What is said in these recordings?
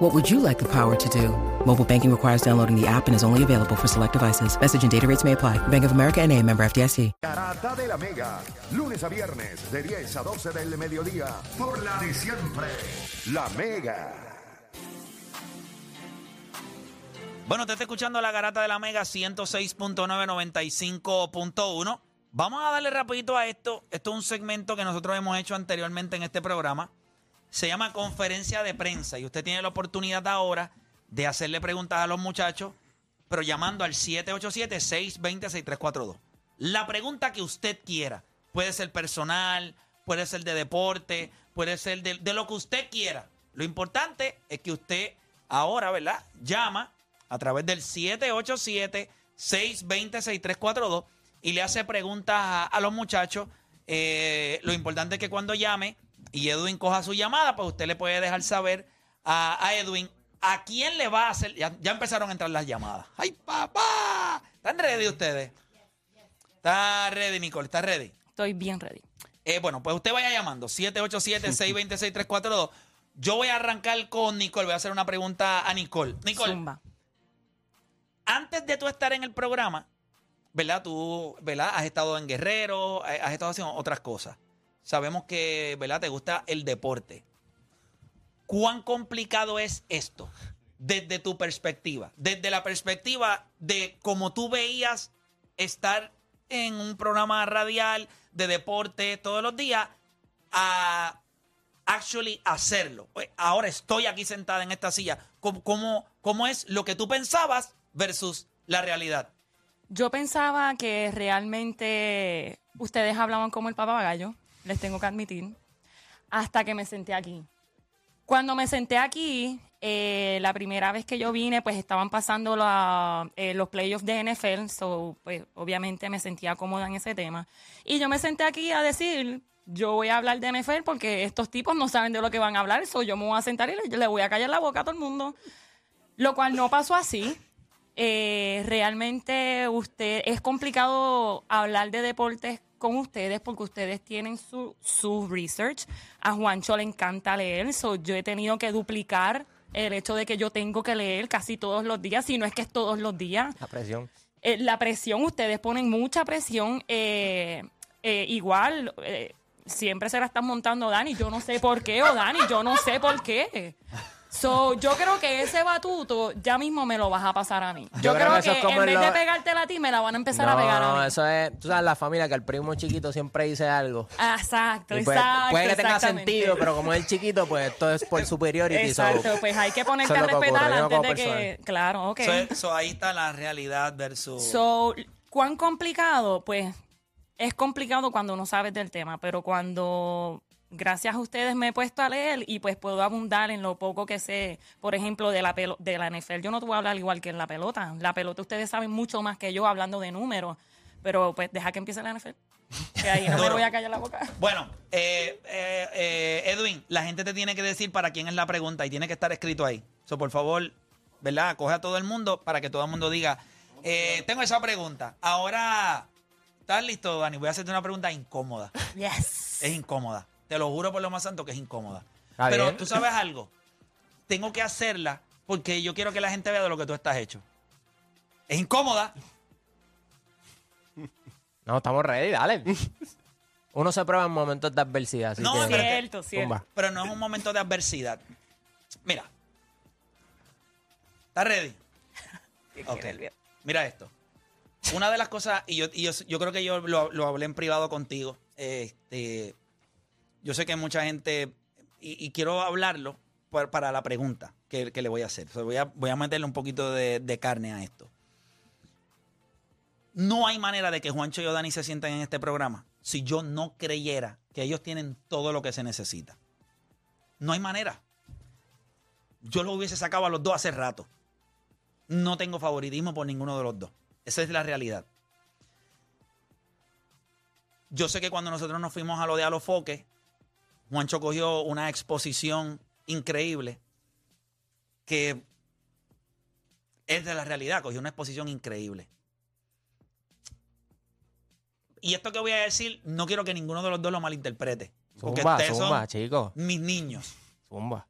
What would you like the power to do? Mobile banking requires downloading the app and is only available for select devices. Message and data rates may apply. Bank of America and a member FDIC. Garata de la Mega, lunes a viernes de 10 a 12 del mediodía, por la de siempre, la Mega. Bueno, te está escuchando la garata de la Mega 106.995.1. Vamos a darle rapidito a esto. Esto es un segmento que nosotros hemos hecho anteriormente en este programa. Se llama conferencia de prensa y usted tiene la oportunidad ahora de hacerle preguntas a los muchachos, pero llamando al 787-620-6342. La pregunta que usted quiera. Puede ser personal, puede ser de deporte, puede ser de, de lo que usted quiera. Lo importante es que usted ahora, ¿verdad? Llama a través del 787-620-6342 y le hace preguntas a, los muchachos. Eh, lo importante es que cuando llame y Edwin coja su llamada, pues usted le puede dejar saber a, a Edwin a quién le va a hacer. Ya, ya empezaron a entrar las llamadas. ¡Ay, papá! ¿Están ready ustedes? ¿Está ready, Nicole? ¿Está ready? Estoy bien ready. Eh, bueno, pues usted vaya llamando. 787-626-342. Yo voy a arrancar con Nicole. Voy a hacer una pregunta a Nicole. Nicole, Zumba. antes de tú estar en el programa, ¿verdad? Tú, ¿verdad? Has estado en Guerrero, eh, has estado haciendo otras cosas. Sabemos que, ¿verdad? Te gusta el deporte. ¿Cuán complicado es esto desde tu perspectiva? Desde la perspectiva de cómo tú veías estar en un programa radial de deporte todos los días a actually hacerlo. Ahora estoy aquí sentada en esta silla. ¿Cómo, cómo, cómo es lo que tú pensabas versus la realidad? Yo pensaba que realmente ustedes hablaban como el papagayo, les tengo que admitir, hasta que me senté aquí. Cuando me senté aquí, eh, la primera vez que yo vine, pues estaban pasando la- eh, los playoffs de NFL, so, pues obviamente me sentía cómoda en ese tema. Y yo me senté aquí a decir, yo voy a hablar de NFL porque estos tipos no saben de lo que van a hablar, so yo me voy a sentar y le, le voy a callar la boca a todo el mundo. Lo cual no pasó así. Eh, realmente usted es complicado hablar de deportes con ustedes porque ustedes tienen su, su research. A Juancho le encanta leer, so yo he tenido que duplicar el hecho de que yo tengo que leer casi todos los días, si no es que es todos los días. La presión. Eh, la presión, ustedes ponen mucha presión. eh, eh, igual, eh, siempre se la están montando Dani. Yo no sé por qué, o Dani, yo no sé por qué. So, yo creo que ese batuto ya mismo me lo vas a pasar a mí. Yo, creo, que, eso es como en vez lo- de pegártela a ti, me la van a empezar a No, pegar a no, mí. eso es, tú sabes, la familia que el primo chiquito siempre dice algo. Exacto, Y pues, exacto. puede que tenga exactamente. sentido, pero como es chiquito, pues esto es por superiority. so- Exacto, pues hay que ponerte Eso a es lo que respetar ocurre, yo antes como de que... persona. Claro, ok. So, so ahí está la realidad versus... So, ¿cuán complicado? Pues es complicado cuando no sabes del tema, pero cuando gracias a ustedes me he puesto a leer y pues puedo abundar en lo poco que sé, por ejemplo, de la pelo- de la NFL. Yo no te voy a hablar igual que en la pelota. La pelota ustedes saben mucho más que yo hablando de números, pero pues deja que empiece la NFL. Que ahí no me voy a callar la boca. Bueno, eh, eh, eh, Edwin, la gente te tiene que decir para quién es la pregunta y tiene que estar escrito ahí. So, por favor, ¿verdad? Coge a todo el mundo para que todo el mundo diga, eh, tengo esa pregunta. Ahora, ¿estás listo, Dani? Voy a hacerte una pregunta incómoda. Yes. Es incómoda. Te lo juro por lo más santo que es incómoda. Está Pero bien. tú sabes algo. Tengo que hacerla porque yo quiero que la gente vea de lo que tú estás hecho. Es incómoda. No, estamos ready, dale. Uno se prueba en momentos de adversidad. Así No, que, Cierto, cierto. Zumba. pero no es un momento de adversidad. Mira. ¿Estás ready? Ok. Mira esto. Una de las cosas, y yo, y yo, yo creo que yo lo, lo hablé en privado contigo. Este, yo sé que mucha gente, y, quiero hablarlo para la pregunta que, le voy a hacer. Voy, a, meterle un poquito de, carne a esto. No hay manera de que Juancho y Dani se sienten en este programa si yo no creyera que ellos tienen todo lo que se necesita. No hay manera. Yo lo hubiese sacado a los dos hace rato. No tengo favoritismo por ninguno de los dos. Esa es la realidad. Yo sé que cuando nosotros nos fuimos a lo de Alofoque, Juancho cogió una exposición increíble que es de la realidad, cogió una exposición increíble. Y esto que voy a decir, no quiero que ninguno de los dos lo malinterprete. Porque Zumba, ustedes zumba, son mis niños. Zumba.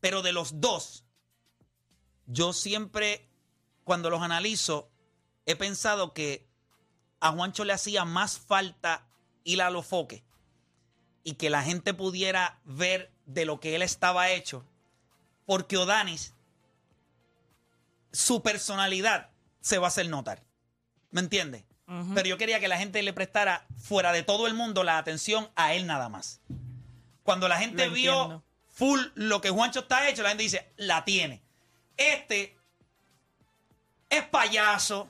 Pero de los dos, yo siempre, cuando los analizo, he pensado que a Juancho le hacía más falta ir a los foques y que la gente pudiera ver de lo que él estaba hecho, porque Odanis, su personalidad se va a hacer notar. ¿Me entiendes? Pero yo quería que la gente le prestara, fuera de todo el mundo, la atención a él nada más. Cuando la gente Lo vio entiendo. full lo que Juancho está hecho, la gente dice, la tiene. Este es payaso,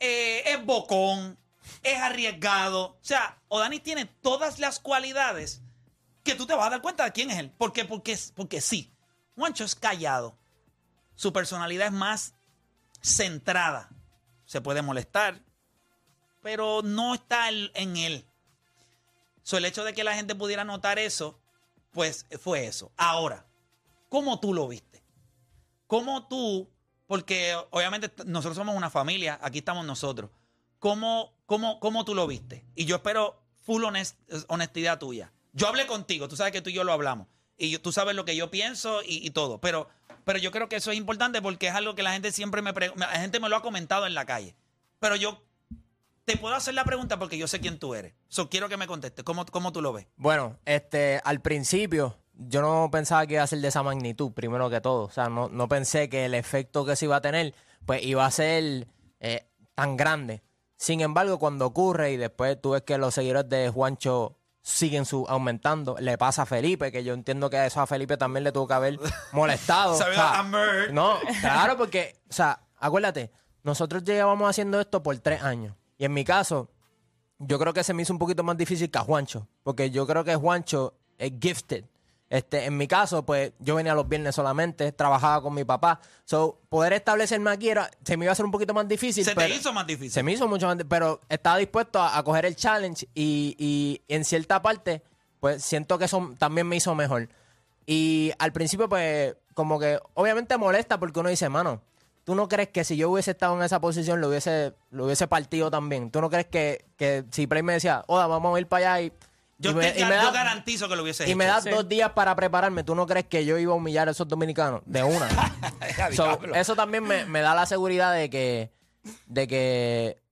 eh, es bocón, es arriesgado. O sea, Odanis tiene todas las cualidades que tú te vas a dar cuenta de quién es él. ¿Por qué? Porque, porque sí. Juancho es callado. Su personalidad es más centrada. Se puede molestar, pero no está en él. So, el hecho de que la gente pudiera notar eso, pues fue eso. Ahora, ¿cómo tú lo viste? ¿Cómo tú, porque obviamente nosotros somos una familia, aquí estamos nosotros, ¿cómo, cómo, cómo tú lo viste? Y yo espero full honest- honestidad tuya. Yo hablé contigo, tú sabes que tú y yo lo hablamos, y tú sabes lo que yo pienso y, todo, pero, pero yo creo que eso es importante porque es algo que la gente siempre me, pre- la gente me lo ha comentado en la calle. Pero yo te puedo hacer la pregunta porque yo sé quién tú eres. So, quiero que me contestes. ¿Cómo, cómo tú lo ves? Bueno, este, al principio yo no pensaba que iba a ser de esa magnitud, primero que todo. O sea, no, no pensé que el efecto que se iba a tener, pues iba a ser eh, tan grande. Sin embargo, cuando ocurre y después tú ves que los seguidores de Juancho siguen su, aumentando, le pasa a Felipe, que yo entiendo que eso a Felipe también le tuvo que haber molestado. O sea, no, claro, porque, o sea, acuérdate, nosotros llevábamos haciendo esto por tres años. Y en mi caso, yo creo que se me hizo un poquito más difícil que a Juancho, porque yo creo que Juancho es gifted. Este, en mi caso, pues yo venía los viernes solamente, trabajaba con mi papá. So, poder establecerme aquí era, se me iba a hacer un poquito más difícil. Se te pero- hizo más difícil. Se me hizo mucho más, di- pero estaba dispuesto a, a coger el challenge y, y en cierta parte, pues siento que eso también me hizo mejor. Y al principio, pues, como que obviamente molesta porque uno dice, mano, ¿tú no crees que si yo hubiese estado en esa posición lo hubiese, lo hubiese partido también? ¿Tú no crees que, que si Play me decía, Oda, vamos a ir para allá y, Yo, y me, te- yo da- garantizo que lo hubiese y me hecho. das dos días para prepararme, ¿tú no crees que yo iba a humillar a esos dominicanos? De una. So, eso también me, me da la seguridad de que, de que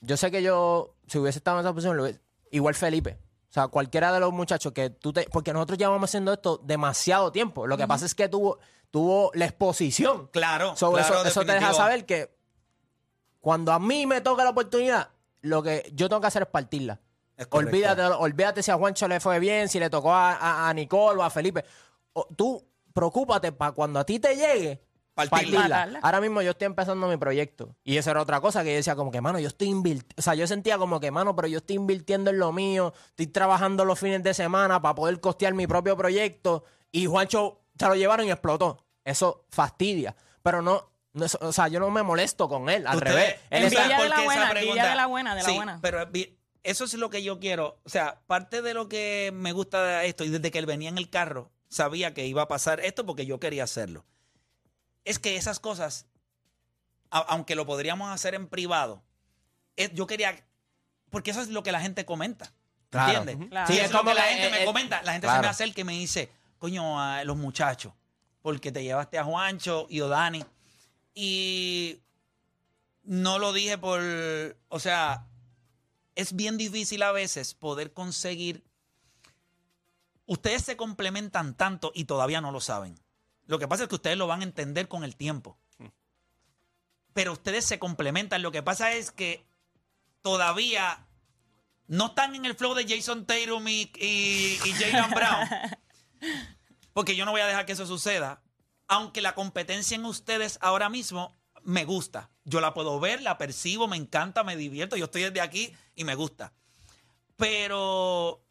yo sé que yo, si hubiese estado en esa posición, lo hubiese- igual Felipe. O sea, cualquiera de los muchachos que tú te. Porque nosotros llevamos haciendo esto demasiado tiempo. Lo que pasa es que tuvo, tuvo la exposición. Claro, So, claro, eso, eso te deja saber que cuando a mí me toca la oportunidad, lo que yo tengo que hacer es partirla. Es. Olvídate, olvídate si a Juancho le fue bien, si le tocó a, a, a Nicole o a Felipe. O- tú preocúpate para cuando a ti te llegue, Partirla. partirla. Ahora mismo yo estoy empezando mi proyecto. Y eso era otra cosa que yo decía como que, mano, yo estoy invirtiendo. O sea, yo sentía como que, mano, pero yo estoy invirtiendo en lo mío. Estoy trabajando los fines de semana para poder costear mi propio proyecto. Y Juancho se lo llevaron y explotó. Eso fastidia. Pero no, no es- o sea, yo no me molesto con él. Al revés. Él Envidia de la buena, de la buena, de la Sí, buena. Pero eso es lo que yo quiero. O sea, parte de lo que me gusta de esto, y desde que él venía en el carro, sabía que iba a pasar esto porque yo quería hacerlo. Es que esas cosas, a- aunque lo podríamos hacer en privado, es- yo quería. Porque eso es lo que la gente comenta. Claro. ¿Entiendes? Claro. Sí, es es lo como que la gente eh, me eh, comenta. La gente se me acerca y me dice, coño, a los muchachos, porque te llevaste a Juancho y Odani. Y no lo dije por. O sea, es bien difícil a veces poder conseguir. Ustedes se complementan tanto y todavía no lo saben. Lo que pasa es que ustedes lo van a entender con el tiempo. Pero ustedes se complementan. Lo que pasa es que todavía no están en el flow de Jason Tatum y, y, Brown. Porque yo no voy a dejar que eso suceda. Aunque la competencia en ustedes ahora mismo me gusta. Yo la puedo ver, la percibo, me encanta, me divierto. Yo estoy desde aquí y me gusta. Pero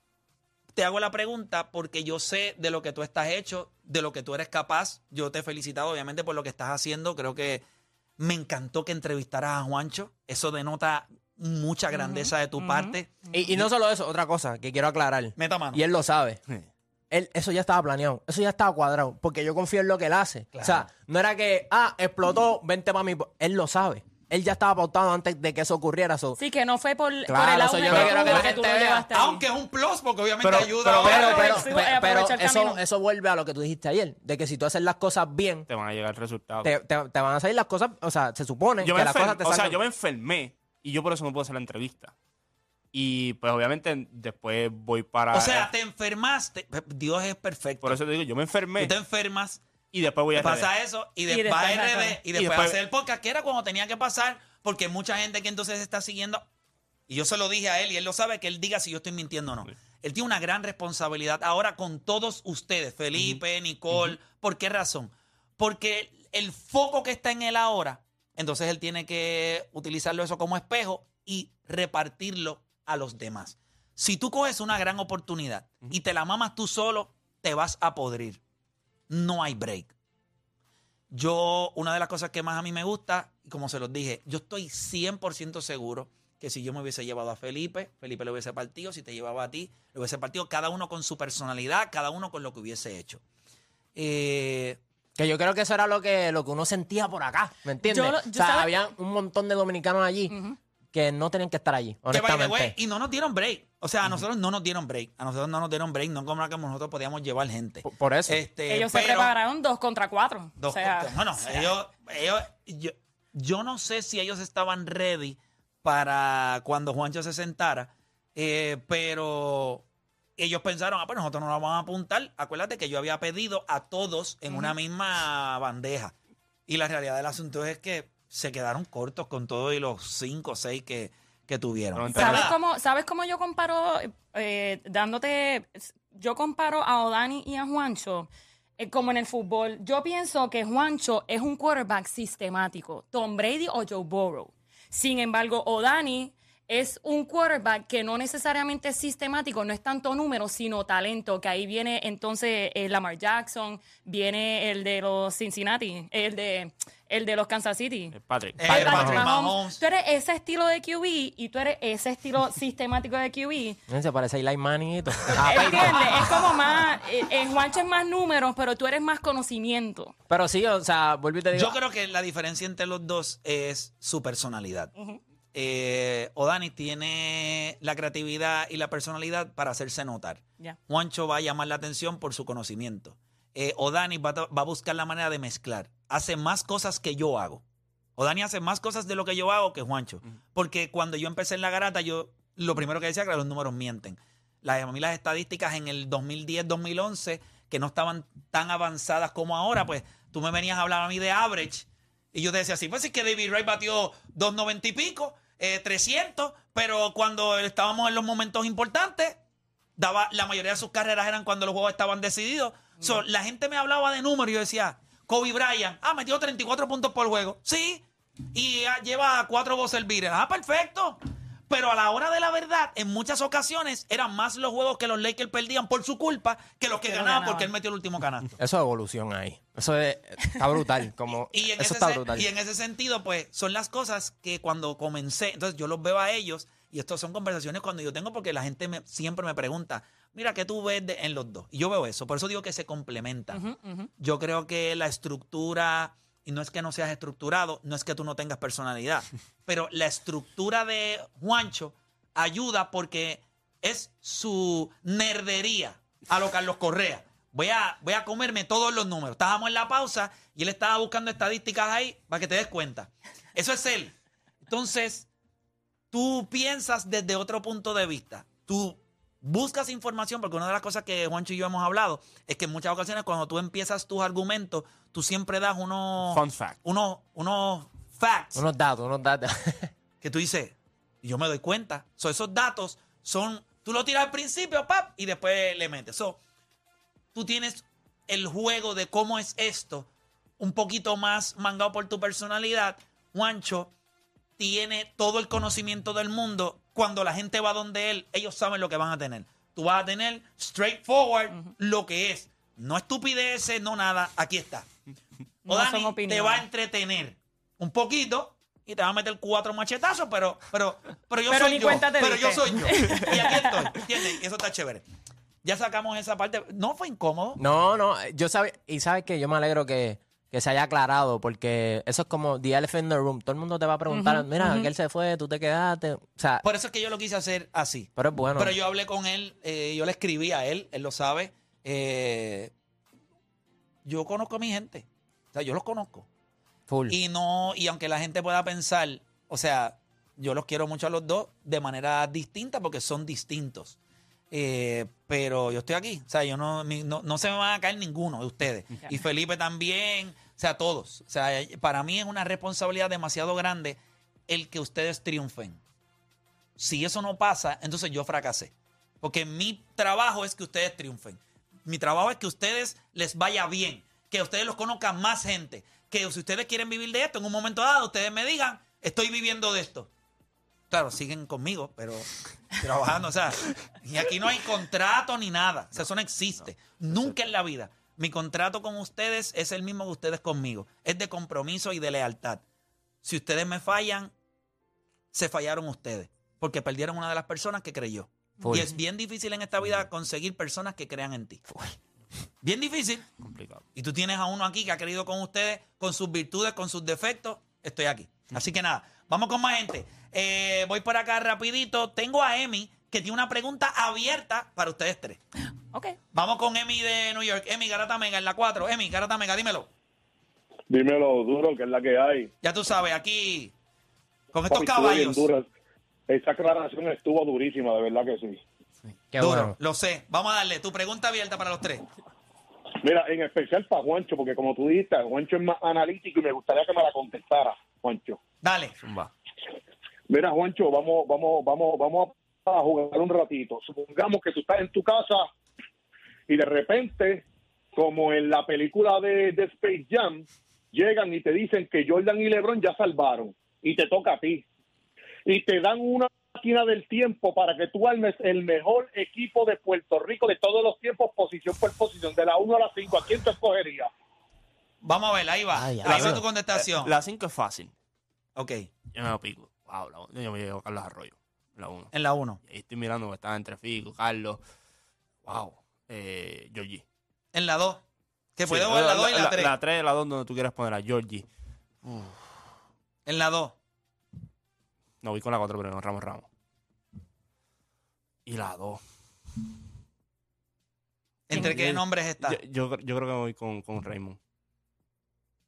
te hago la pregunta porque yo sé de lo que tú estás hecho, de lo que tú eres capaz. Yo te he felicitado, obviamente, por lo que estás haciendo. Creo que me encantó que entrevistaras a Juancho. Eso denota mucha grandeza de tu parte. Y, y no solo eso, otra cosa que quiero aclarar. Meta mano. Y él lo sabe. Él, eso ya estaba planeado, eso ya estaba cuadrado, porque yo confío en lo que él hace. O sea, no era que, ah, explotó, vente para mí. Él lo sabe. Él ya estaba pautado antes de que eso ocurriera. so- Sí, que no fue por, el auge yo que que la que tú lo llevaste. Aunque es un plus, porque obviamente Pero- ayuda. pero- a Pero, eso, eso vuelve a lo que tú dijiste ayer, de que si tú haces las cosas bien, Te van a llegar resultados. te, te- te van a salir las cosas, o sea, se supone yo que las enfer- cosas te o sea, yo me enfermé y yo por eso no puedo hacer la entrevista. Y pues obviamente después voy para... O sea, te enfermaste. Dios es perfecto. por eso te digo, yo me enfermé Tú te enfermas, y después voy a... pasa RD. eso, y Y después va a RD, Y después después- hacer el podcast, que era cuando tenía que pasar, porque mucha gente que entonces está siguiendo. Y yo se lo dije a él, y él lo sabe, que él diga si yo estoy mintiendo o no. Él tiene una gran responsabilidad ahora con todos ustedes, Felipe, Nicole. ¿Por qué razón? Porque el foco que está en él ahora, entonces él tiene que utilizarlo eso como espejo y repartirlo a los demás. Si tú coges una gran oportunidad y te la mamas tú solo, te vas a podrir. No hay break. Yo, una de las cosas que más a mí me gusta, y como se los dije, yo estoy 100% seguro que si yo me hubiese llevado a Felipe, Felipe le hubiese partido, si te llevaba a ti, le hubiese partido, cada uno con su personalidad, cada uno con lo que hubiese hecho. Eh, Que yo creo que eso era lo que, lo que uno sentía por acá, ¿me entiendes? Yo o sea, había un montón de dominicanos allí que no tenían que estar allí, que by the honestamente. way, y no nos dieron break. O sea, a nosotros no nos dieron break. A nosotros no nos dieron break, no como que nosotros podíamos llevar gente. Por- por eso. Este, Ellos se pero- prepararon dos contra cuatro. Dos o sea, contra- bueno, o sea, ellos, ellos- yo, yo no sé si ellos estaban ready para cuando Juancho se sentara, eh, pero ellos pensaron, ah, pues nosotros no nos vamos a apuntar. Acuérdate que yo había pedido a todos en una misma bandeja. Y la realidad del asunto es que se quedaron cortos con todo y los cinco o seis que, que tuvieron. ¿Sabes cómo, ¿Sabes cómo yo comparo, eh, dándote, yo comparo a Odani y a Juancho eh, como en el fútbol? Yo pienso que Juancho es un quarterback sistemático, Tom Brady o Joe Burrow. Sin embargo, Odani es un quarterback que no necesariamente es sistemático, no es tanto número, sino talento, que ahí viene entonces eh, Lamar Jackson, viene el de los Cincinnati, el de, el de los Kansas City. Eh, Patrick. Eh, Patrick Patrick Mahomes. Mahomes. Tú eres ese estilo de QB y tú eres ese estilo sistemático de QB. Se parece a Eli Manning y todo. ¿Entiendes? Es como más. En Juancho es más números, pero tú eres más conocimiento. Pero sí, o sea, vuelvo y te digo. Yo creo que la diferencia entre los dos es su personalidad. Eh, Odani tiene la creatividad y la personalidad para hacerse notar. Juancho va a llamar la atención por su conocimiento. Eh, Odani va, a- va a buscar la manera de mezclar. Hace más cosas que yo hago. Odani hace más cosas de lo que yo hago que Juancho. Porque cuando yo empecé en la garata, yo lo primero que decía era que los números mienten. Las, a mí las estadísticas en el 2010-2011, que no estaban tan avanzadas como ahora, pues tú me venías a hablar a mí de average. Y yo te decía así, pues es que David Wright batió 290 y pico, eh, 300, pero cuando estábamos en los momentos importantes, daba la mayoría de sus carreras eran cuando los juegos estaban decididos. So, la gente me hablaba de números y yo decía, Kobe Bryant, ah, metió 34 puntos por juego. Sí. Y ah, lleva cuatro buzzer beaters. Ah, perfecto. Pero a la hora de la verdad, en muchas ocasiones eran más los juegos que los Lakers perdían por su culpa que los que ganaban ganaban. porque él metió el último canasto. Eso es evolución ahí. Eso es, está brutal. Como, Y en, eso ese, está brutal. y en ese sentido, pues, son las cosas que cuando comencé, entonces yo los veo a ellos y estas son conversaciones cuando yo tengo porque la gente me, siempre me pregunta, mira, ¿qué tú ves de- en los dos? Y yo veo eso, por eso digo que se complementan. Yo creo que la estructura, y no es que no seas estructurado, no es que tú no tengas personalidad, pero la estructura de Juancho ayuda porque es su nerdería a lo Carlos Correa. Voy a, voy a comerme todos los números. Estábamos en la pausa y él estaba buscando estadísticas ahí para que te des cuenta. Eso es él. Entonces, tú piensas desde otro punto de vista. Tú buscas información, porque una de las cosas que Juancho y yo hemos hablado es que en muchas ocasiones cuando tú empiezas tus argumentos, tú siempre das unos, Fun fact. unos, unos facts Unos datos, unos datos. que tú dices, y yo me doy cuenta. So, esos datos son, tú lo tiras al principio, pap, y después le metes. So, tú tienes el juego de cómo es esto, un poquito más mangado por tu personalidad. Juancho tiene todo el conocimiento del mundo. Cuando la gente va donde él, ellos saben lo que van a tener. Tú vas a tener straightforward lo que es. No estupideces, no nada. Aquí está. No Odani son te va a entretener un poquito, y te va a meter cuatro machetazos, pero, pero, pero yo Pero soy ni yo. cuenta te Pero yo diste. soy yo. Y aquí estoy. ¿Entiendes? Y eso está chévere. Ya sacamos esa parte. No fue incómodo. No, no, yo sabe, y sabes que yo me alegro que, que se haya aclarado, porque eso es como the elephant in the room. Todo el mundo te va a preguntar, mira, que él se fue, tú te quedaste. O sea, Por eso es que yo lo quise hacer así. pero es bueno. Pero yo hablé con él, eh, yo le escribí a él, él lo sabe. eh, yo conozco a mi gente. O sea, yo los conozco. full. Y no, y aunque la gente pueda pensar, o sea, yo los quiero mucho a los dos de manera distinta porque son distintos. Eh, pero yo estoy aquí. O sea, yo no, no, no se me van a caer ninguno de ustedes. Y Felipe también. O sea, todos. O sea, para mí es una responsabilidad demasiado grande el que ustedes triunfen. Si eso no pasa, entonces yo fracasé. Porque mi trabajo es que ustedes triunfen. Mi trabajo es que a ustedes les vaya bien. Que ustedes los conozcan más gente. Que si ustedes quieren vivir de esto, en un momento dado, ustedes me digan, estoy viviendo de esto. Claro, siguen conmigo, pero trabajando, o sea, y aquí no hay contrato ni nada. O sea, eso no existe. Nunca en la vida. Mi contrato con ustedes es el mismo que ustedes conmigo. Es de compromiso y de lealtad. Si ustedes me fallan, se fallaron ustedes. Porque perdieron una de las personas que creyó. Full. Y es bien difícil en esta vida conseguir personas que crean en ti. Bien difícil. Complicado. Y tú tienes a uno aquí que ha querido con ustedes, con sus virtudes, con sus defectos. Estoy aquí. Así que nada, vamos con más gente. Eh, voy por acá rapidito. Tengo a Emi que tiene una pregunta abierta para ustedes tres. Ok. Vamos con Emi de New York. Emi Garata Mega en la 4. Emi Garata Mega, dímelo. Dímelo duro, que es la que hay. Ya tú sabes, aquí con estos Papi, caballos. Esa aclaración estuvo durísima, de verdad que sí. Qué Duro, bueno. lo sé. Vamos a darle tu pregunta abierta para los tres. Mira, en especial para Juancho, porque como tú dijiste, Juancho es más analítico y me gustaría que me la contestara, Juancho. Dale. Zumba. Mira, Juancho, vamos, vamos, vamos, vamos a jugar un ratito. Supongamos que tú estás en tu casa y de repente, como en la película de, de Space Jam, llegan y te dicen que Jordan y LeBron ya salvaron y te toca a ti. Y te dan una máquina del tiempo para que tú armes el mejor equipo de Puerto Rico de todos los tiempos, posición por posición, de la 1 a la 5. ¿A quién te escogerías? Vamos a ver, ahí va. Ay, ahí va tu contestación. La 5 es fácil. ok, Yo me lo pico. Wow, la, yo me llevo a Carlos Arroyo. La 1. en la 1. Y ahí estoy mirando que estaba entre Fico, Carlos. Wow. Eh, Georgie. En la 2. Que puede jugar la 2 y la 3. La 3 la 2 donde tú quieras poner a Georgie. En la 2. No, voy con la 4, pero no, Ramos Ramos. Y la 2. ¿Entre qué nombres está? Yo, yo, yo creo que voy con, con Raymond.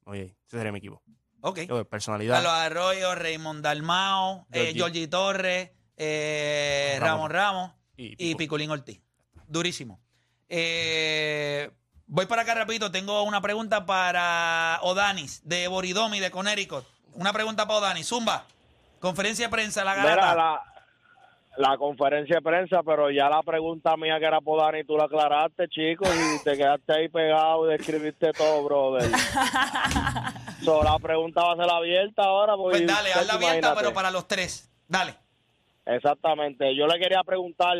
Oye, ese sería mi equipo. Ok. Yo, personalidad. Carlos Arroyo, Raymond Dalmao, eh, Georgie. Georgie Torres, eh, Ramón Ramos. Ramos Y y Pico. Picolín Ortiz. Durísimo. Eh, voy para acá rapidito. Tengo una pregunta para Odanis de Boridomi de Connecticut. Una pregunta para Odanis. Zumba. Conferencia de prensa, la garata. la, la conferencia de prensa, pero ya la pregunta mía que era por Dani, tú la aclaraste, chicos, y te quedaste ahí pegado y describiste todo, brother. so, la pregunta va a ser abierta ahora. Pues dale, hazla abierta, imagínate. pero para los tres. Dale. Exactamente. Yo le quería preguntar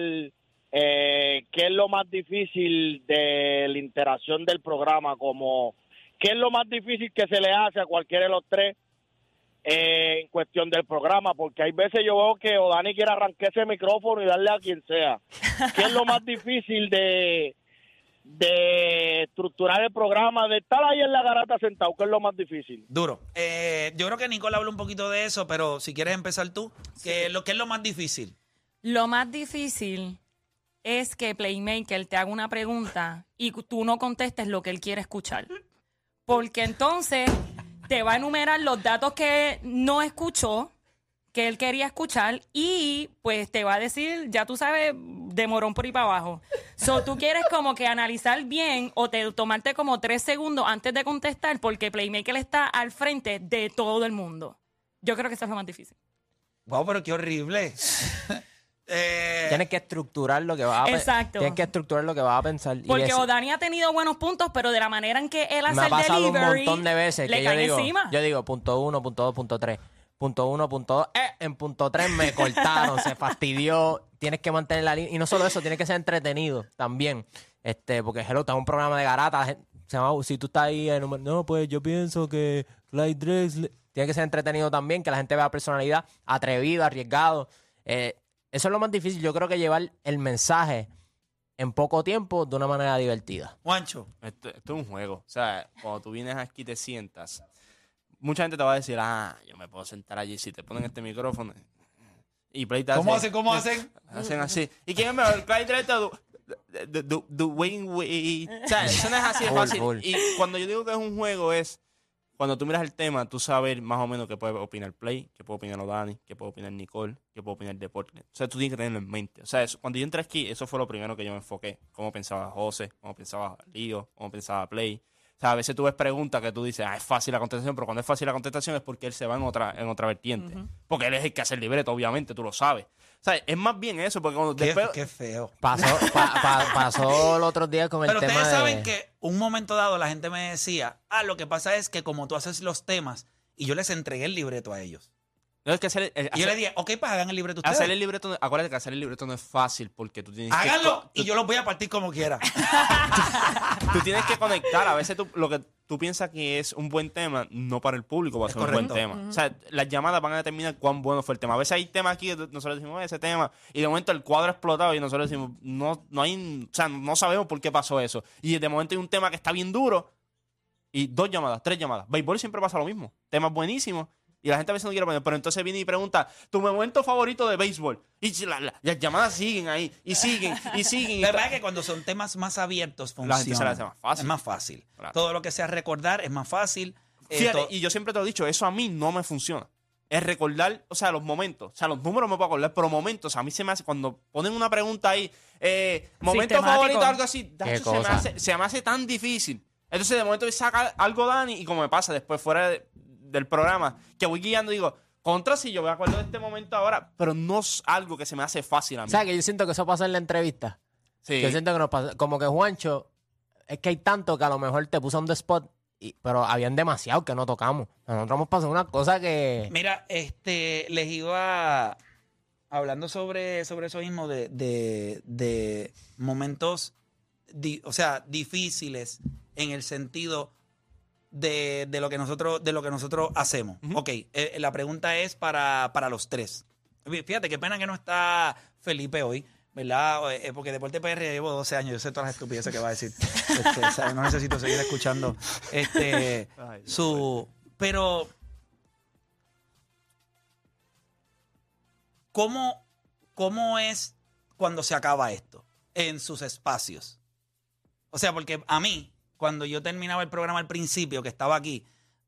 eh, qué es lo más difícil de la interacción del programa, como qué es lo más difícil que se le hace a cualquiera de los tres eh, en cuestión del programa, porque hay veces yo veo que Odani quiere arrancar ese micrófono y darle a quien sea. ¿Qué es lo más difícil de, de estructurar el programa, de estar ahí en la garata sentado? ¿Qué es lo más difícil? Duro. Eh, yo creo que Nicole habló un poquito de eso, pero si quieres empezar tú, que lo que es lo más difícil. Lo más difícil es que Playmaker te haga una pregunta y tú no contestes lo que él quiere escuchar. Porque entonces te va a enumerar los datos que no escuchó, que él quería escuchar, y pues te va a decir, ya tú sabes, de morón por ahí para abajo. So, tú quieres como que analizar bien o te, tomarte como tres segundos antes de contestar, porque Playmaker está al frente de todo el mundo. Yo creo que eso es lo más difícil. Wow, pero qué horrible. Eh, Tienes que estructurar lo que vas a pe- Exacto. Tienes que estructurar lo que vas a pensar. Porque Odani ha tenido buenos puntos, pero de la manera en que él hace me ha el pasado un delivery, montón de veces le que yo digo, encima. yo digo punto uno, punto dos, punto tres. Punto uno, punto dos. Eh, en punto tres me cortaron, se fastidió. Tienes que mantener la línea. Y no solo eso, tiene que ser entretenido también. Este, porque hello, está un programa de garata. se llama- si tú estás ahí, en un- no, pues yo pienso que Clyde Drexler. tiene que ser entretenido también, que la gente vea personalidad, atrevido, arriesgado. Eh, eso es lo más difícil. Yo creo que llevar el mensaje en poco tiempo de una manera divertida. Juancho, Esto, esto es un juego. O sea, cuando tú vienes aquí y te sientas, mucha gente te va a decir, ah, yo me puedo sentar allí si te ponen este micrófono. Y Play te ¿cómo hace- hacen? ¿Cómo hacen? Hacen así. ¿Y quién es mejor? Clyde Drexler o Du- du- du- Dwayne Wade? O sea, eso no es así de fácil. Y cuando yo digo que es un juego es... Cuando tú miras el tema, tú sabes más o menos qué puede opinar Play, qué puede opinar O'Dani, qué puede opinar Nicole, qué puede opinar Deporte. O sea, tú tienes que tenerlo en mente. O sea, eso- cuando yo entré aquí, eso fue lo primero que yo me enfoqué. Cómo pensaba José, cómo pensaba Lío, cómo pensaba Play. O sea, a veces tú ves preguntas que tú dices, ah, es fácil la contestación, pero cuando es fácil la contestación es porque él se va en otra, en otra vertiente. Porque él es el que hace el libreto, obviamente, tú lo sabes. O sea, es más bien eso, porque cuando Qué, después... qué feo. Pasó, pa- pa- pasó el otro día con el Pero tema ustedes de... saben que un momento dado la gente me decía, ah, lo que pasa es que como tú haces los temas, y yo les entregué el libreto a ellos. No es que hacer, el- Y yo les dije, ok, pues hagan el libreto ustedes. hacer el libreto, acuérdate que hacer el libreto no es fácil porque tú tienes que... Háganlo tú- y yo los voy a partir como quiera. Tú tienes que conectar. A veces tú, lo que tú piensas que es un buen tema, no para el público va a ser un buen tema. O sea, las llamadas van a determinar cuán bueno fue el tema. A veces hay temas aquí, que nosotros decimos ese tema, y de momento el cuadro ha explotado y nosotros decimos, no, no hay, o sea, no sabemos por qué pasó eso. Y de momento hay un tema que está bien duro y dos llamadas, tres llamadas. Béisbol siempre pasa lo mismo. Temas buenísimos. Y la gente a veces no quiere poner, pero entonces viene y pregunta, tu momento favorito de béisbol. Y la- la- las llamadas siguen ahí, y siguen, y siguen. La verdad es que cuando son temas más abiertos La funciona. gente se la hace más fácil. Es más fácil. Claro. Todo lo que sea recordar es más fácil. Eh, Fíjate, y yo siempre te lo he dicho, eso a mí no me funciona. Es recordar, o sea, los momentos. O sea, los números me puedo acordar, pero momentos. A mí se me hace, cuando ponen una pregunta ahí, eh, momento favorito, algo así, dacho, se, me cosa? hace, se me hace tan difícil. Entonces, de momento saca algo Dani, y como me pasa después fuera de- del programa, que voy guiando y digo, contra si yo me acuerdo de este momento ahora, pero no es algo que se me hace fácil a mí. O sea, que yo siento que eso pasa en la entrevista. Sí. Yo siento que nos pasa, como que Juancho, es que hay tanto que a lo mejor te puso on the spot, y- pero habían demasiado que no tocamos. Nosotros hemos pasado una cosa que... Mira, este, les iba hablando sobre, sobre eso mismo de, de, de momentos, di- o sea, difíciles en el sentido de, de lo que nosotros, de lo que nosotros hacemos. Ok, eh, la pregunta es para, para los tres. Fíjate, qué pena que no está Felipe hoy. ¿Verdad? Eh, porque Deporte PR llevo 12 años, yo sé todas las estupideces que va a decir. Este, o sea, no necesito seguir escuchando este, Ay, su... Pero ¿Cómo, ¿Cómo es cuando se acaba esto en sus espacios? O sea, porque a mí, cuando yo terminaba el programa al principio, que estaba aquí,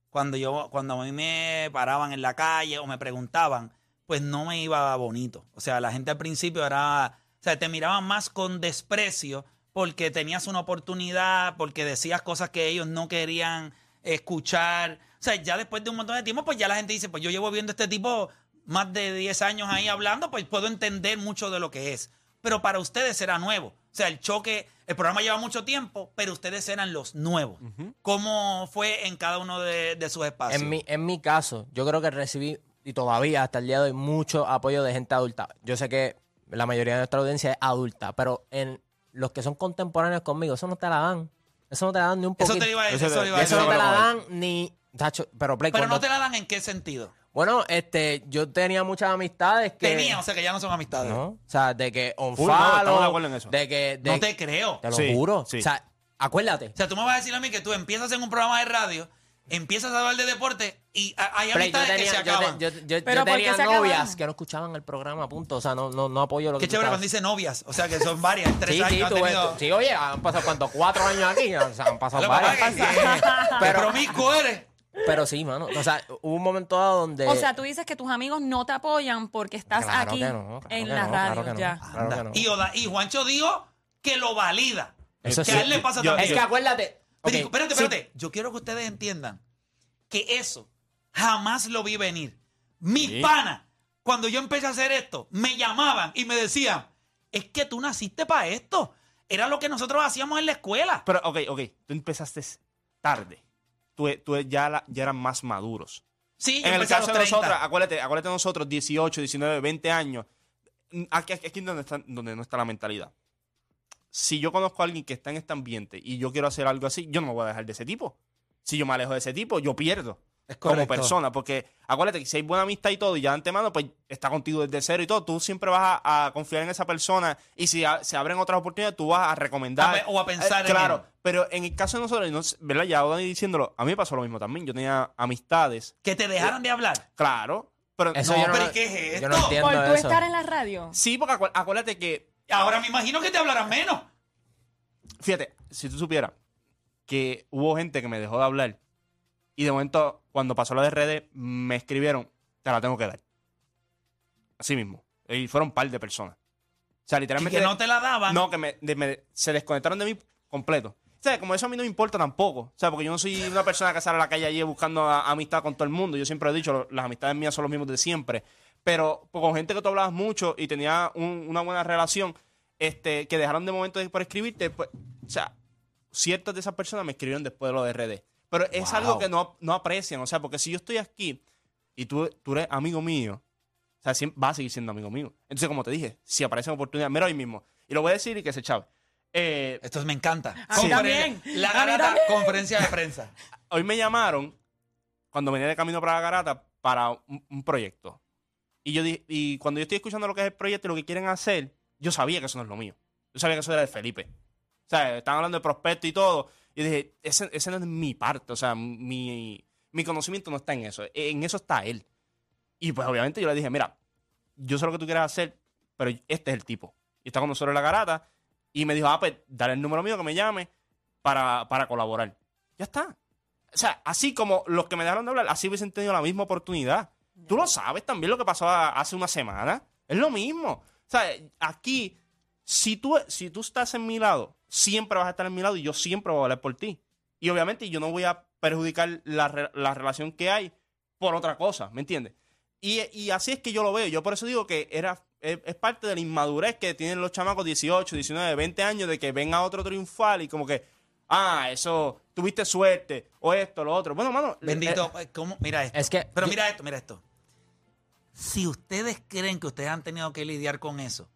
cuando, yo, cuando a mí me paraban en la calle o me preguntaban, pues no me iba bonito. O sea, la gente al principio era, o sea, te miraban más con desprecio porque tenías una oportunidad, porque decías cosas que ellos no querían escuchar. O sea, ya después de un montón de tiempo, pues ya la gente dice, pues yo llevo viendo a este tipo más de 10 años ahí hablando, pues puedo entender mucho de lo que es. Pero para ustedes era nuevo. O sea, el choque, el programa lleva mucho tiempo, pero ustedes eran los nuevos. ¿Cómo fue en cada uno de, de sus espacios? En mi, en mi caso, yo creo que recibí, y todavía hasta el día de hoy, mucho apoyo de gente adulta. Yo sé que la mayoría de nuestra audiencia es adulta, pero en los que son contemporáneos conmigo, eso no te la dan. Eso no te la dan ni un Eso poquito. te lo iba a decir. Eso Eso te- iba a Eso no te la dan ni... Tacho, pero Play, Pero cuando- no te la dan en qué sentido. Bueno, este, yo tenía muchas amistades que... Tenía, o sea que ya no son amistades. ¿no? O sea, de que on Full, no, follow, estamos de acuerdo en eso. de que... de- No te creo. Te lo Sí, juro. sí. O sea, acuérdate. O sea, tú me vas a decir a mí que tú empiezas en un programa de radio, empiezas a hablar de deporte y a- hay Play, yo amistades tenía, que se yo, acaban. te- yo- yo- ¿Pero yo por qué tenía se novias que no escuchaban el programa, punto. O sea, no, no, no apoyo lo que Qué tú chévere estás- cuando dice novias. O sea, que son varias. Tres Sí, sí, años tú tenido... ves- sí, oye, han pasado cuántos, cuatro años aquí, o sea, han pasado Lo que pasa varias. es que- que- Pero- promiscuo eres. Pero sí, mano. O sea, hubo un momento dado donde. O sea, tú dices que tus amigos no te apoyan porque estás Claro aquí que no, claro en que la no, radio. claro que no. ya. Claro Anda. que no. y, Oda- y Juancho dijo que lo valida. Eso que sí. a él le pasa Yo- también. Es que acuérdate. Pero, espérate, sí, espérate. Yo quiero que ustedes entiendan que eso jamás lo vi venir. Mis Sí. panas, cuando yo empecé a hacer esto, me llamaban y me decían, es que tú naciste para esto. Era lo que nosotros hacíamos en la escuela. Pero, ok, ok, tú empezaste tarde. Tú, tú ya, la- ya eran más maduros. Sí, yo En el caso de 30. nosotros, acuérdate, acuérdate de nosotros, 18, 19, 20 años. Aquí, aquí aquí es donde, está, donde no está la mentalidad. Si yo conozco a alguien que está en este ambiente y yo quiero hacer algo así, yo no me voy a dejar de ese tipo. Si yo me alejo de ese tipo, yo pierdo. Es como persona. Porque acuérdate que si hay buena amistad y todo, y ya de antemano, pues está contigo desde cero y todo, tú siempre vas a, a confiar en esa persona. Y si a- se abren otras oportunidades, tú vas a recomendar. A o a pensar en Claro, él. pero en el caso de nosotros, no ¿verdad? Ya Dani diciéndolo, a mí me pasó lo mismo también. Yo tenía amistades, Que te dejaran de hablar. claro. Pero Eso no, yo no, pero lo- ¿y qué es yo no esto? entiendo Por tú eso. estar en la radio. Sí, porque acu- acuérdate que Ahora me imagino que te hablarán menos. Fíjate, si tú supieras que hubo gente que me dejó de hablar y de momento, cuando pasó lo de redes, me escribieron, te la tengo que dar. Así mismo. Y fueron un par de personas. O sea, Y literalmente. que no te la daban. No, que me, de- me- se desconectaron de mí completo. O sea, como eso a mí no me importa tampoco. O sea, porque yo no soy una persona que sale a la calle allí buscando a- amistad con todo el mundo. Yo siempre he dicho, lo- las amistades mías son los mismos de siempre. Pero pues, con gente que tú hablabas mucho y tenía un- una buena relación, este, que dejaron de momento de- por escribirte, pues, o sea, ciertas de esas personas me escribieron después de lo de RD. Pero es Wow. algo que no, no aprecian. O sea, porque si yo estoy aquí y tú, tú eres amigo mío, o sea, siempre vas a seguir siendo amigo mío. Entonces, como te dije, si aparecen oportunidades, mira hoy mismo. Y lo voy a decir y que se chave. Eh, Esto me encanta. A mí Conferen- también. La A mí garata, también. conferencia de prensa. hoy me llamaron cuando venía de camino para la garata para un, un proyecto. Y yo di- y cuando yo estoy escuchando lo que es el proyecto y lo que quieren hacer, yo sabía que eso no es lo mío. Yo sabía que eso era de Felipe. O sea, estaban hablando de prospecto y todo. Y dije, ese, ese no es mi parte. O sea, mi, mi conocimiento no está en eso. En eso está él. Y pues obviamente yo le dije, mira, yo sé lo que tú quieres hacer, pero este es el tipo. Y está con nosotros en la garata. Y me dijo, ah, pues dale el número mío que me llame para, para colaborar. Ya está. O sea, así como los que me dejaron de hablar, así hubiesen tenido la misma oportunidad. Tú lo sabes también lo que pasó hace una semana. Es lo mismo. O sea, aquí, si tú, si tú estás en mi lado, siempre vas a estar en mi lado y yo siempre voy a hablar por ti. Y obviamente yo no voy a perjudicar la, re- la relación que hay por otra cosa, ¿me entiendes? Y, y así es que yo lo veo. Yo por eso digo que era es, es parte de la inmadurez que tienen los chamacos 18, 19, 20 años de que venga otro triunfal y como que, ah, eso, tuviste suerte, o esto, lo otro. Bueno, mano. Bendito. eh, eh, ¿cómo? Mira esto. Es que- Pero yo- mira esto, mira esto. Si ustedes creen que ustedes han tenido que lidiar con eso,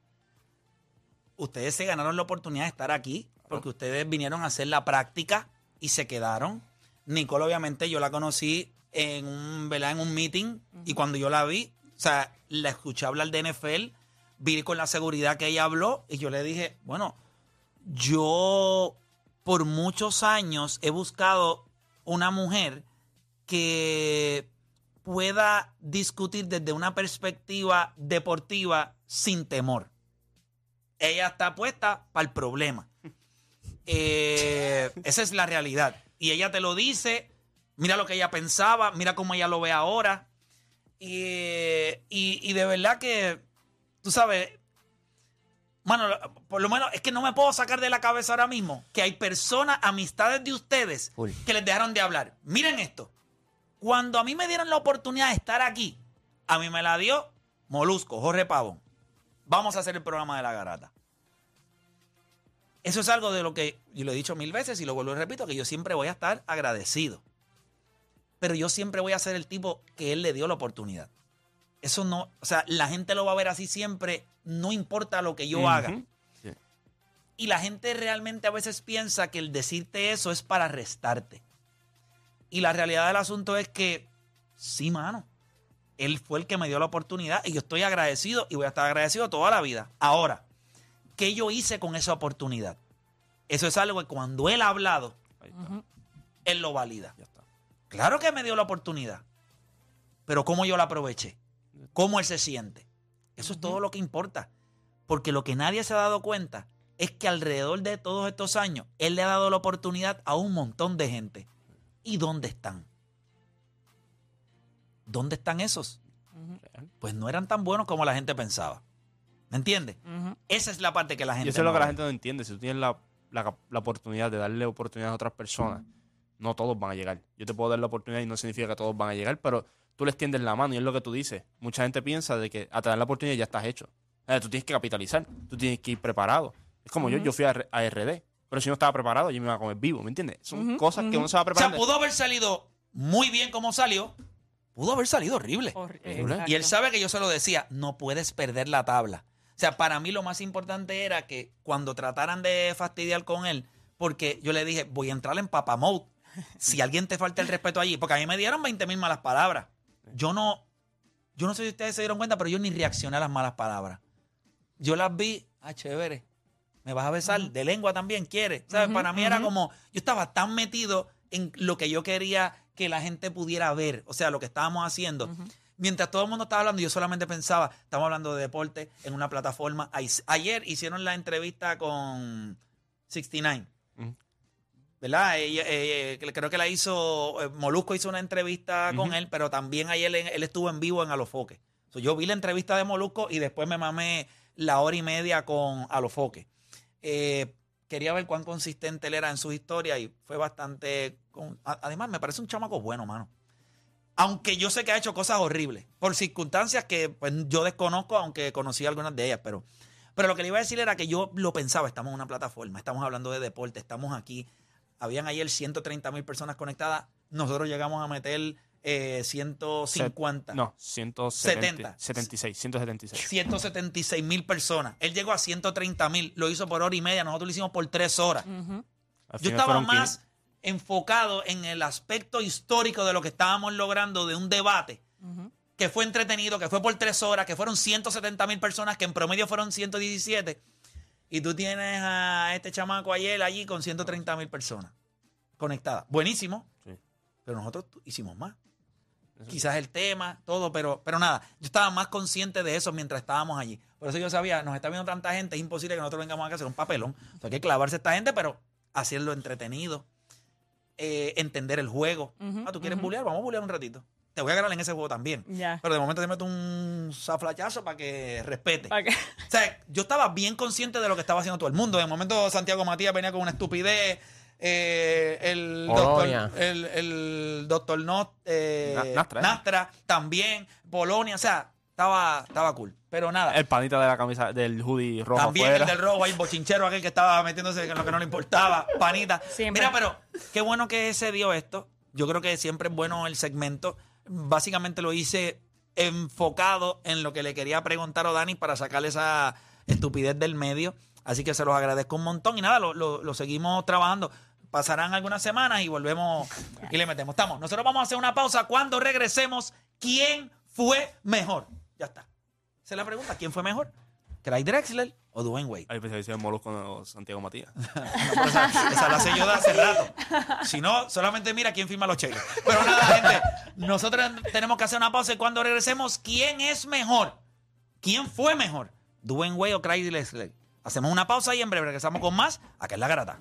ustedes se ganaron la oportunidad de estar aquí porque ustedes vinieron a hacer la práctica y se quedaron. Nicole, obviamente, yo la conocí en un, ¿verdad? en un meeting y cuando yo la vi, o sea, la escuché hablar de NFL, vi con la seguridad que ella habló y yo le dije, bueno, yo por muchos años he buscado una mujer que pueda discutir desde una perspectiva deportiva sin temor. Ella está puesta para el problema. Eh, esa es la realidad. Y ella te lo dice, mira lo que ella pensaba, mira cómo ella lo ve ahora. Y, y- y de verdad que, tú sabes, Mano, por lo menos es que no me puedo sacar de la cabeza ahora mismo que hay personas, amistades de ustedes, que les dejaron de hablar. Miren esto. Cuando a mí me dieron la oportunidad de estar aquí, a mí me la dio Molusco, Jorge Pavón. Vamos a hacer el programa de la garata. Eso es algo de lo que yo lo he dicho mil veces y lo vuelvo y repito, que yo siempre voy a estar agradecido. Pero yo siempre voy a ser el tipo que él le dio la oportunidad. Eso no, o sea, la gente lo va a ver así siempre, no importa lo que yo haga. Sí. Y la gente realmente a veces piensa que el decirte eso es para restarte. Y la realidad del asunto es que, sí, mano, él fue el que me dio la oportunidad y yo estoy agradecido y voy a estar agradecido toda la vida. Ahora, ¿qué yo hice con esa oportunidad? Eso es algo que cuando él ha hablado, Ahí está. él lo valida. Ya está. Claro que me dio la oportunidad, pero ¿cómo yo la aproveché? ¿Cómo él se siente? Eso es todo lo que importa. Porque lo que nadie se ha dado cuenta es que alrededor de todos estos años, él le ha dado la oportunidad a un montón de gente. ¿Y dónde están? ¿Dónde están esos? Pues no eran tan buenos como la gente pensaba. ¿Me entiendes? Esa es la parte que la Y gente eso es lo no que la gente no entiende. Si tú tienes la, la, la oportunidad de darle oportunidad a otras personas, no todos van a llegar. Yo te puedo dar la oportunidad y no significa que todos van a llegar, pero tú les tiendes la mano y es lo que tú dices. Mucha gente piensa de que a te dar la oportunidad ya estás hecho. Eh, tú tienes que capitalizar, tú tienes que ir preparado. Es como yo, yo fui a, a RD, pero si no estaba preparado, yo me iba a comer vivo, ¿me entiendes? Son cosas que uno se va O sea, pudo haber salido muy bien como salió, pudo haber salido horrible. Horri- Horrible. Y él sabe que yo se lo decía, no puedes perder la tabla. O sea, para mí lo más importante era que cuando trataran de fastidiar con él, porque yo le dije, voy a entrar en papa mode. Si alguien te falta el respeto allí, porque a mí me dieron 20 mil malas palabras. Yo no, yo no sé si ustedes se dieron cuenta, pero yo ni reaccioné a las malas palabras. Yo las vi, ah, chévere. Me vas a besar de lengua también, ¿quieres? ¿Sabes? Para mí era como, yo estaba tan metido en lo que yo quería que la gente pudiera ver, o sea, lo que estábamos haciendo. Mientras todo el mundo estaba hablando, yo solamente pensaba, estamos hablando de deporte en una plataforma. Ay- Ayer hicieron la entrevista con 69. Ujú. ¿Verdad? Eh, que creo que la hizo, eh, Molusco hizo una entrevista con él, pero también ayer él, él estuvo en vivo en Alofoque. So, yo vi la entrevista de Molusco y después me mamé la hora y media con Alofoque. Quería ver cuán consistente él era en sus historias y fue bastante... además, me parece un chamaco bueno, mano. Aunque yo sé que ha hecho cosas horribles, por circunstancias que pues, yo desconozco, aunque conocí algunas de ellas, pero, pero lo que le iba a decir era que yo lo pensaba, estamos en una plataforma, estamos hablando de deporte, estamos aquí, habían ayer 130 mil personas conectadas, nosotros llegamos a meter eh, 150. No, 170. 76, 176. 176 mil personas. Él llegó a 130 mil, lo hizo por hora y media, nosotros lo hicimos por tres horas. Yo estaba más enfocado en el aspecto histórico de lo que estábamos logrando de un debate que fue entretenido, que fue por tres horas, que fueron 170 mil personas, que en promedio fueron 117. Y tú tienes a este chamaco ayer allí con 130 mil personas conectadas. Buenísimo, Sí. pero nosotros hicimos más. Quizás el tema, todo, pero, pero nada, yo estaba más consciente de eso mientras estábamos allí. Por eso yo sabía, nos está viendo tanta gente, es imposible que nosotros vengamos acá a hacer un papelón. O sea, hay que clavarse a esta gente, pero hacerlo entretenido, eh, entender el juego. Ah, ¿tú quieres ujú. bullear? Vamos a bullear un ratito. Te voy a ganar en ese juego también. Pero de momento te meto un zaflachazo para que respete. O sea, yo estaba bien consciente de lo que estaba haciendo todo el mundo. De momento Santiago Matías venía con una estupidez. Eh, el, Polonia. doctor, el, el doctor Not, eh, Nastra, ¿eh? Nastra también, Polonia, o sea, estaba, estaba cool. Pero nada, El panita de la camisa del hoodie rojo también afuera. el del rojo, ahí el bochinchero aquel que estaba metiéndose en lo que no le importaba, panita. Siempre. Mira, pero qué bueno que se dio esto. Yo creo que siempre es bueno el segmento. Básicamente lo hice enfocado en lo que le quería preguntar a Dani para sacarle esa estupidez del medio. Así que se los agradezco un montón. Y nada, lo, lo- lo seguimos trabajando. Pasarán algunas semanas y volvemos y le metemos. Estamos. Nosotros vamos a hacer una pausa. Cuando regresemos, ¿quién fue mejor? Ya está. Esa es la pregunta. ¿Quién fue mejor? ¿Craig Drexler o Dwayne Wade? Ahí pensé que Molusco Santiago Matías. No, pero esa, esa la sé yo de hace rato. Si no, solamente mira quién firma los cheques. Pero nada, gente, nosotros tenemos que hacer una pausa y cuando regresemos, ¿quién es mejor? ¿Quién fue mejor? ¿Dwayne Wade o Craig Drexler? Hacemos una pausa y en breve regresamos con más. Acá es la garata.